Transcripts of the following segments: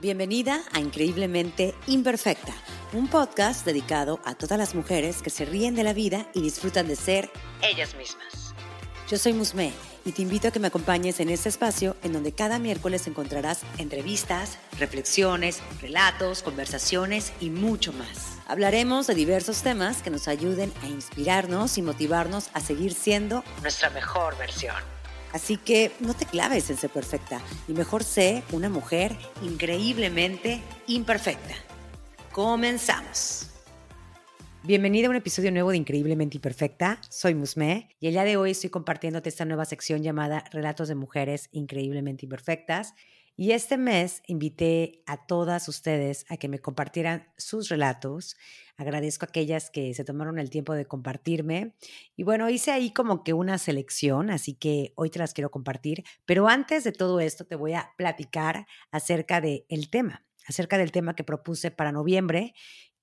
Bienvenida a Increíblemente Imperfecta, un podcast dedicado a todas las mujeres que se ríen de la vida y disfrutan de ser ellas mismas. Yo soy Musme y te invito a que me acompañes en este espacio en donde cada miércoles encontrarás entrevistas, reflexiones, relatos, conversaciones y mucho más. Hablaremos de diversos temas que nos ayuden a inspirarnos y motivarnos a seguir siendo nuestra mejor versión. Así que no te claves en ser perfecta y mejor sé una mujer increíblemente imperfecta. Comenzamos. Bienvenida a un episodio nuevo de Increíblemente Imperfecta. Soy Musme y el día de hoy estoy compartiéndote esta nueva sección llamada Relatos de Mujeres Increíblemente Imperfectas. Y este mes invité a todas ustedes a que me compartieran sus relatos. Agradezco a aquellas que se tomaron el tiempo de compartirme. Y bueno, hice ahí como que una selección, así que hoy te las quiero compartir. Pero antes de todo esto, te voy a platicar acerca del el tema, acerca del tema que propuse para noviembre,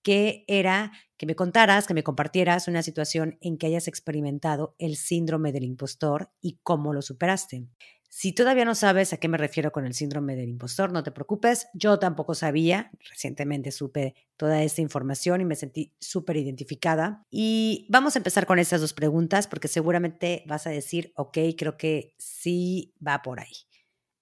que era que me contaras, que me compartieras una situación en que hayas experimentado el síndrome del impostor y cómo lo superaste. Si todavía no sabes a qué me refiero con el síndrome del impostor, no te preocupes. Yo tampoco sabía. Recientemente supe toda esta información y me sentí súper identificada. Y vamos a empezar con estas dos preguntas porque seguramente vas a decir, ok, creo que sí va por ahí.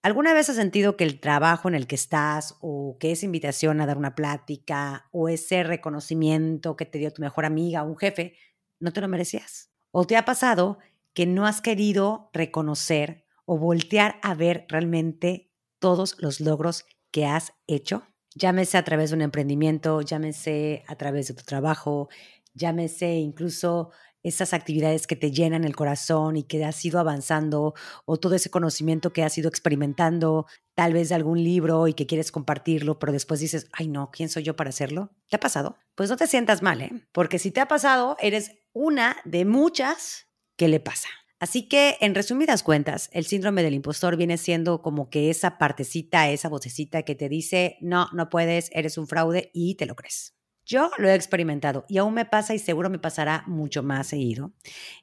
¿Alguna vez has sentido que el trabajo en el que estás o que esa invitación a dar una plática o ese reconocimiento que te dio tu mejor amiga o un jefe no te lo merecías? ¿O te ha pasado que no has querido reconocer o voltear a ver realmente todos los logros que has hecho. Llámese a través de un emprendimiento, llámese a través de tu trabajo, llámese incluso esas actividades que te llenan el corazón y que has ido avanzando o todo ese conocimiento que has ido experimentando, tal vez de algún libro y que quieres compartirlo, pero después dices, ay no, ¿quién soy yo para hacerlo? ¿Te ha pasado? Pues no te sientas mal, ¿eh? Porque si te ha pasado, eres una de muchas que le pasa. Así que, en resumidas cuentas, el síndrome del impostor viene siendo como que esa partecita, esa vocecita que te dice, no, no puedes, eres un fraude y te lo crees. Yo lo he experimentado y aún me pasa y seguro me pasará mucho más seguido.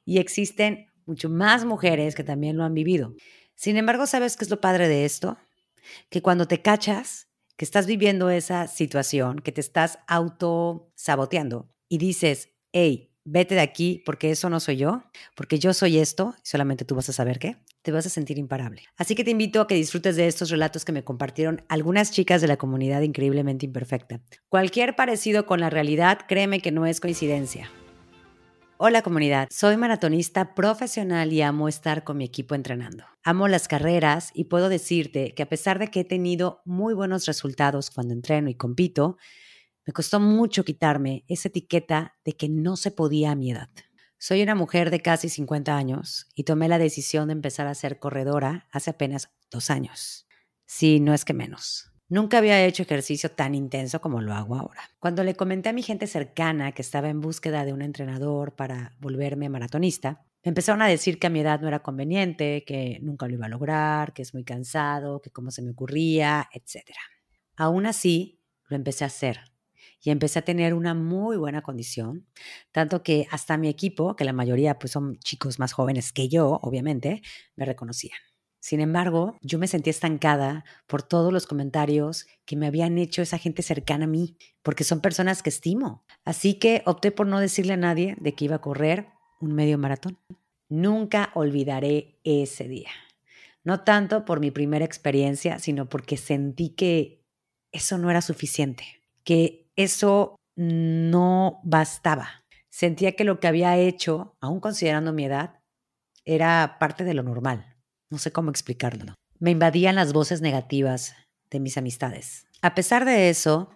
Y existen mucho más mujeres que también lo han vivido. Sin embargo, ¿sabes qué es lo padre de esto? Que cuando te cachas, que estás viviendo esa situación, que te estás auto saboteando y dices, hey, vete de aquí porque eso no soy yo, porque yo soy esto, y solamente tú vas a saber qué, te vas a sentir imparable. Así que te invito a que disfrutes de estos relatos que me compartieron algunas chicas de la comunidad increíblemente imperfecta. Cualquier parecido con la realidad, créeme que no es coincidencia. Hola comunidad, soy maratonista profesional y amo estar con mi equipo entrenando. Amo las carreras y puedo decirte que a pesar de que he tenido muy buenos resultados cuando entreno y compito, me costó mucho quitarme esa etiqueta de que no se podía a mi edad. Soy una mujer de casi 50 años y tomé la decisión de empezar a ser corredora hace apenas dos años. Sí, no es que menos. Nunca había hecho ejercicio tan intenso como lo hago ahora. Cuando le comenté a mi gente cercana que estaba en búsqueda de un entrenador para volverme maratonista, me empezaron a decir que a mi edad no era conveniente, que nunca lo iba a lograr, que es muy cansado, que cómo se me ocurría, etc. Aún así, lo empecé a hacer y empecé a tener una muy buena condición, tanto que hasta mi equipo, que la mayoría pues son chicos más jóvenes que yo, obviamente, me reconocían. Sin embargo, yo me sentí estancada por todos los comentarios que me habían hecho esa gente cercana a mí, porque son personas que estimo. Así que opté por no decirle a nadie de que iba a correr un medio maratón. Nunca olvidaré ese día. No tanto por mi primera experiencia, sino porque sentí que eso no era suficiente, que eso no bastaba. Sentía que lo que había hecho, aún considerando mi edad, era parte de lo normal. No sé cómo explicarlo. Me invadían las voces negativas de mis amistades. A pesar de eso,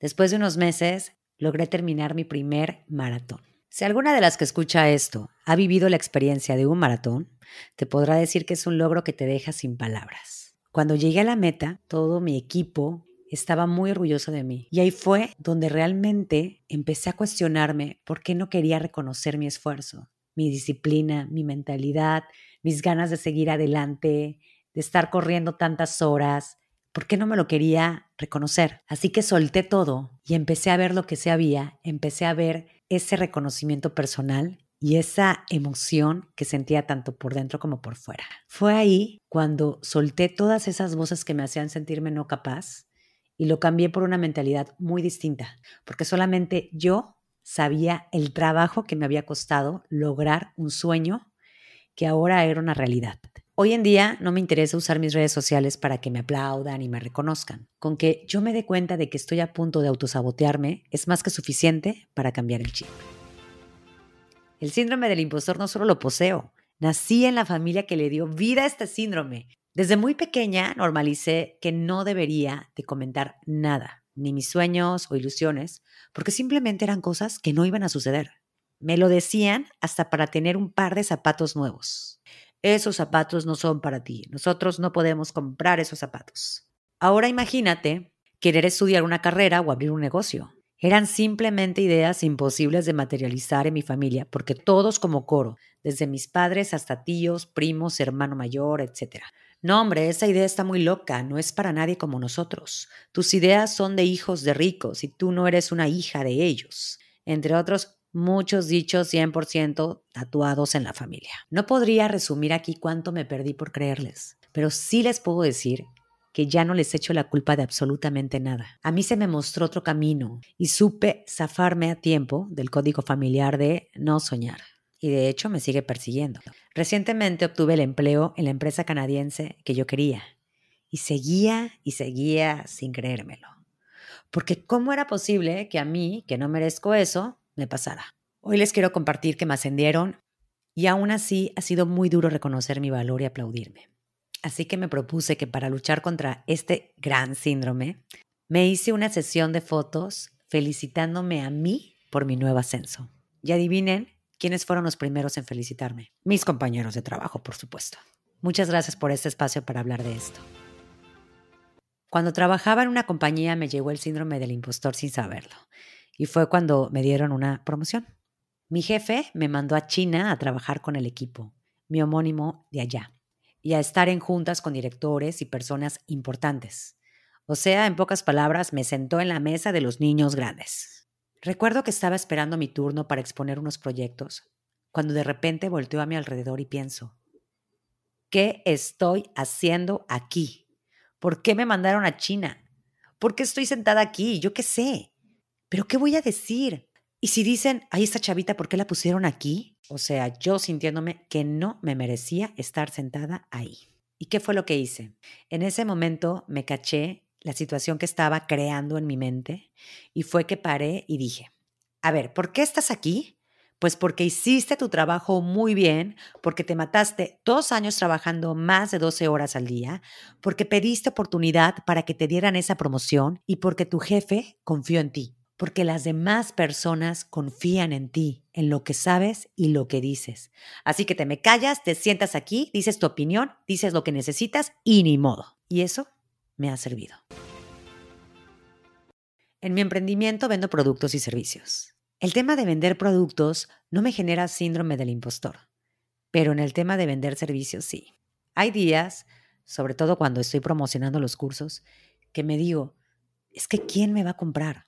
después de unos meses, logré terminar mi primer maratón. Si alguna de las que escucha esto ha vivido la experiencia de un maratón, te podrá decir que es un logro que te deja sin palabras. Cuando llegué a la meta, todo mi equipo estaba muy orgullosa de mí. Y ahí fue donde realmente empecé a cuestionarme por qué no quería reconocer mi esfuerzo, mi disciplina, mi mentalidad, mis ganas de seguir adelante, de estar corriendo tantas horas. ¿Por qué no me lo quería reconocer? Así que solté todo y empecé a ver lo que se había, empecé a ver ese reconocimiento personal y esa emoción que sentía tanto por dentro como por fuera. Fue ahí cuando solté todas esas voces que me hacían sentirme no capaz y lo cambié por una mentalidad muy distinta, porque solamente yo sabía el trabajo que me había costado lograr un sueño que ahora era una realidad. Hoy en día no me interesa usar mis redes sociales para que me aplaudan y me reconozcan. Con que yo me dé cuenta de que estoy a punto de autosabotearme es más que suficiente para cambiar el chip. El síndrome del impostor no solo lo poseo, nací en la familia que le dio vida a este síndrome. Desde muy pequeña normalicé que no debería de comentar nada, ni mis sueños o ilusiones, porque simplemente eran cosas que no iban a suceder. Me lo decían hasta para tener un par de zapatos nuevos. Esos zapatos no son para ti. Nosotros no podemos comprar esos zapatos. Ahora imagínate querer estudiar una carrera o abrir un negocio. Eran simplemente ideas imposibles de materializar en mi familia, porque todos como coro, desde mis padres hasta tíos, primos, hermano mayor, etc. No, hombre, esa idea está muy loca, no es para nadie como nosotros. Tus ideas son de hijos de ricos y tú no eres una hija de ellos. Entre otros, muchos dichos 100% tatuados en la familia. No podría resumir aquí cuánto me perdí por creerles, pero sí les puedo decir que ya no les echo la culpa de absolutamente nada. A mí se me mostró otro camino y supe zafarme a tiempo del código familiar de no soñar y de hecho me sigue persiguiendo. Recientemente obtuve el empleo en la empresa canadiense que yo quería y seguía y seguía sin creérmelo. Porque ¿cómo era posible que a mí, que no merezco eso, me pasara? Hoy les quiero compartir que me ascendieron y aún así ha sido muy duro reconocer mi valor y aplaudirme. Así que me propuse que para luchar contra este gran síndrome, me hice una sesión de fotos felicitándome a mí por mi nuevo ascenso. Y adivinen ¿Quiénes fueron los primeros en felicitarme? Mis compañeros de trabajo, por supuesto. Muchas gracias por este espacio para hablar de esto. Cuando trabajaba en una compañía me llegó el síndrome del impostor sin saberlo. Y fue cuando me dieron una promoción. Mi jefe me mandó a China a trabajar con el equipo, mi homónimo de allá, y a estar en juntas con directores y personas importantes. O sea, en pocas palabras, me sentó en la mesa de los niños grandes. Recuerdo que estaba esperando mi turno para exponer unos proyectos, cuando de repente volteo a mi alrededor y pienso, ¿qué estoy haciendo aquí? ¿Por qué me mandaron a China? ¿Por qué estoy sentada aquí? Yo qué sé. ¿Pero qué voy a decir? Y si dicen, ahí está chavita, ¿por qué la pusieron aquí? O sea, yo sintiéndome que no me merecía estar sentada ahí. ¿Y qué fue lo que hice? En ese momento me caché la situación que estaba creando en mi mente y fue que paré y dije, a ver, ¿por qué estás aquí? Pues porque hiciste tu trabajo muy bien, porque te mataste dos años trabajando más de 12 horas al día, porque pediste oportunidad para que te dieran esa promoción y porque tu jefe confió en ti, porque las demás personas confían en ti, en lo que sabes y lo que dices. Así que te me callas, te sientas aquí, dices tu opinión, dices lo que necesitas y ni modo. Y eso me ha servido. En mi emprendimiento vendo productos y servicios. El tema de vender productos no me genera síndrome del impostor, pero en el tema de vender servicios sí. Hay días, sobre todo cuando estoy promocionando los cursos, que me digo, es que ¿quién me va a comprar?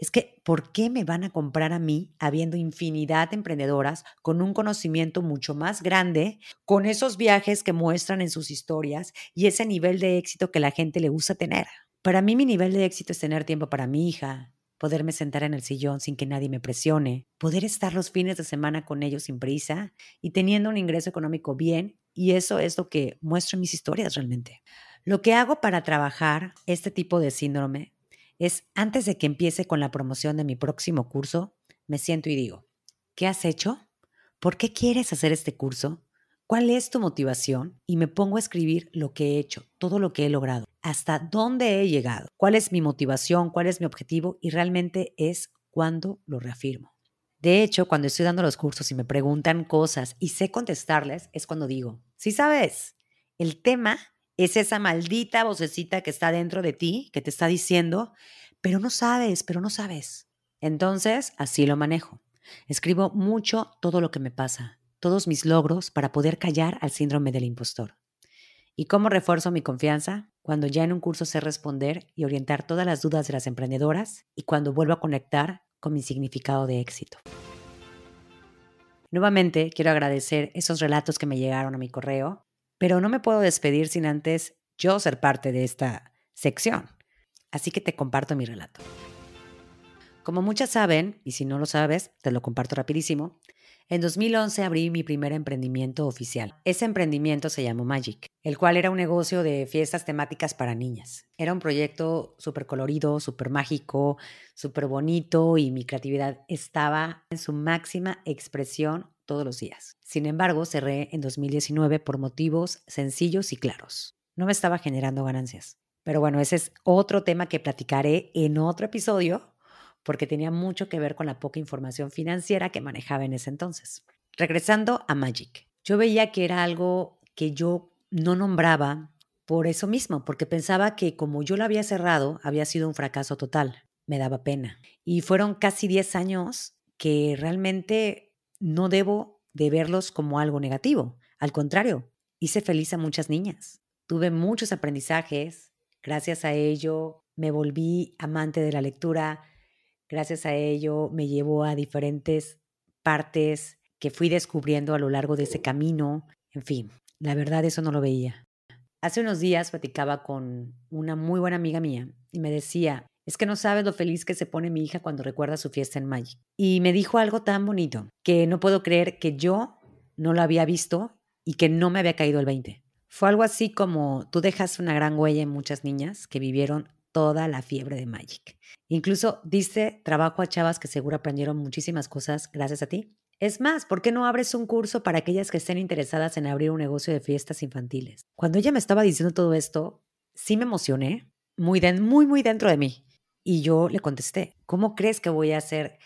Es que, ¿por qué me van a comprar a mí habiendo infinidad de emprendedoras con un conocimiento mucho más grande, con esos viajes que muestran en sus historias y ese nivel de éxito que la gente le gusta tener? Para mí mi nivel de éxito es tener tiempo para mi hija, poderme sentar en el sillón sin que nadie me presione, poder estar los fines de semana con ellos sin prisa y teniendo un ingreso económico bien, y eso es lo que muestro en mis historias realmente. Lo que hago para trabajar este tipo de síndrome es antes de que empiece con la promoción de mi próximo curso, me siento y digo, ¿qué has hecho? ¿Por qué quieres hacer este curso? ¿Cuál es tu motivación? Y me pongo a escribir lo que he hecho, todo lo que he logrado, hasta dónde he llegado, cuál es mi motivación, cuál es mi objetivo y realmente es cuando lo reafirmo. De hecho, cuando estoy dando los cursos y me preguntan cosas y sé contestarles, es cuando digo, sí sabes, el tema es esa maldita vocecita que está dentro de ti, que te está diciendo, pero no sabes, pero no sabes. Entonces, así lo manejo. Escribo mucho todo lo que me pasa, todos mis logros para poder callar al síndrome del impostor. ¿Y cómo refuerzo mi confianza? Cuando ya en un curso sé responder y orientar todas las dudas de las emprendedoras y cuando vuelvo a conectar con mi significado de éxito. Nuevamente quiero agradecer esos relatos que me llegaron a mi correo pero no me puedo despedir sin antes yo ser parte de esta sección. así que te comparto mi relato. Como muchas saben, y si no lo sabes, te lo comparto rapidísimo, en 2011 abrí mi primer emprendimiento oficial. Ese emprendimiento se llamó Magic, el cual era un negocio de fiestas temáticas para niñas. Era un proyecto súper colorido, súper mágico, súper bonito y mi creatividad estaba en su máxima expresión todos los días. Sin embargo, cerré en 2019 por motivos sencillos y claros. No me estaba generando ganancias. Pero bueno, ese es otro tema que platicaré en otro episodio porque tenía mucho que ver con la poca información financiera que manejaba en ese entonces. Regresando a Magic, yo veía que era algo que yo no nombraba por eso mismo, porque pensaba que como yo lo había cerrado, había sido un fracaso total. Me daba pena. Y fueron casi 10 años que realmente no debo de verlos como algo negativo. Al contrario, hice feliz a muchas niñas. Tuve muchos aprendizajes. Gracias a ello me volví amante de la lectura, Gracias a ello me llevó a diferentes partes que fui descubriendo a lo largo de ese camino. En fin, la verdad eso no lo veía. Hace unos días platicaba con una muy buena amiga mía y me decía, es que no sabes lo feliz que se pone mi hija cuando recuerda su fiesta en Magic. Y me dijo algo tan bonito que no puedo creer que yo no lo había visto y que no me había caído el 20. Fue algo así como tú dejas una gran huella en muchas niñas que vivieron toda la fiebre de Magic. Incluso dice trabajo a chavas que seguro aprendieron muchísimas cosas gracias a ti. Es más, ¿por qué no abres un curso para aquellas que estén interesadas en abrir un negocio de fiestas infantiles? Cuando ella me estaba diciendo todo esto, sí me emocioné, muy, muy, muy dentro de mí. Y yo le contesté, ¿cómo crees que voy a hacer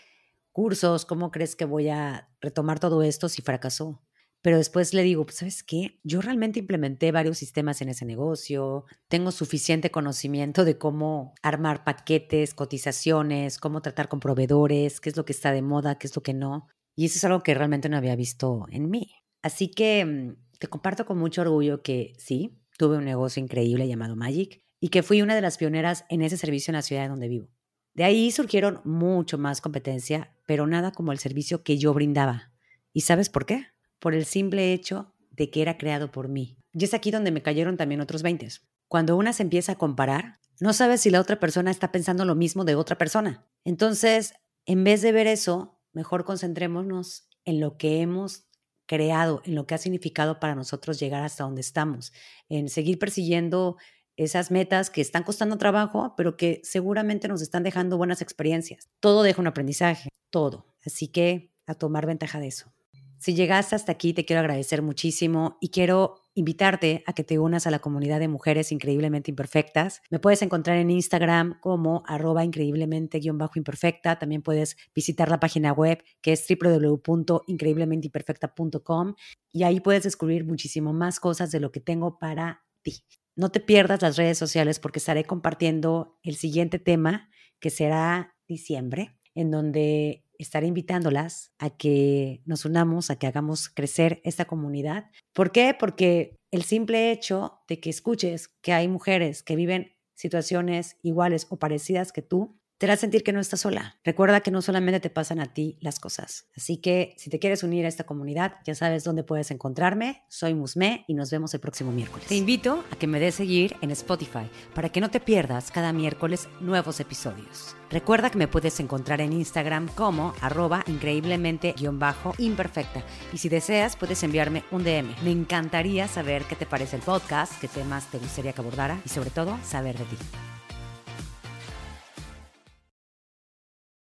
cursos? ¿Cómo crees que voy a retomar todo esto si fracasó? pero después le digo, pues, ¿sabes qué? Yo realmente implementé varios sistemas en ese negocio, tengo suficiente conocimiento de cómo armar paquetes, cotizaciones, cómo tratar con proveedores, qué es lo que está de moda, qué es lo que no. Y eso es algo que realmente no había visto en mí. Así que mm, te comparto con mucho orgullo que sí, tuve un negocio increíble llamado Magic y que fui una de las pioneras en ese servicio en la ciudad donde vivo. De ahí surgieron mucho más competencia, pero nada como el servicio que yo brindaba. ¿Y sabes por qué? por el simple hecho de que era creado por mí. Y es aquí donde me cayeron también otros 20. Cuando una se empieza a comparar, no sabes si la otra persona está pensando lo mismo de otra persona. Entonces, en vez de ver eso, mejor concentrémonos en lo que hemos creado, en lo que ha significado para nosotros llegar hasta donde estamos, en seguir persiguiendo esas metas que están costando trabajo, pero que seguramente nos están dejando buenas experiencias. Todo deja un aprendizaje, todo. Así que a tomar ventaja de eso. Si llegaste hasta aquí, te quiero agradecer muchísimo y quiero invitarte a que te unas a la comunidad de mujeres increíblemente imperfectas. Me puedes encontrar en Instagram como arroba increíblemente-imperfecta. También puedes visitar la página web que es www.increíblementeimperfecta.com y ahí puedes descubrir muchísimo más cosas de lo que tengo para ti. No te pierdas las redes sociales porque estaré compartiendo el siguiente tema que será diciembre, en donde estaré invitándolas a que nos unamos, a que hagamos crecer esta comunidad. ¿Por qué? Porque el simple hecho de que escuches que hay mujeres que viven situaciones iguales o parecidas que tú, te hará sentir que no estás sola. Recuerda que no solamente te pasan a ti las cosas. Así que si te quieres unir a esta comunidad, ya sabes dónde puedes encontrarme. Soy Musme y nos vemos el próximo miércoles. Te invito a que me des seguir en Spotify para que no te pierdas cada miércoles nuevos episodios. Recuerda que me puedes encontrar en Instagram como arroba increíblemente-imperfecta. Y si deseas, puedes enviarme un DM. Me encantaría saber qué te parece el podcast, qué temas te gustaría que abordara y sobre todo saber de ti.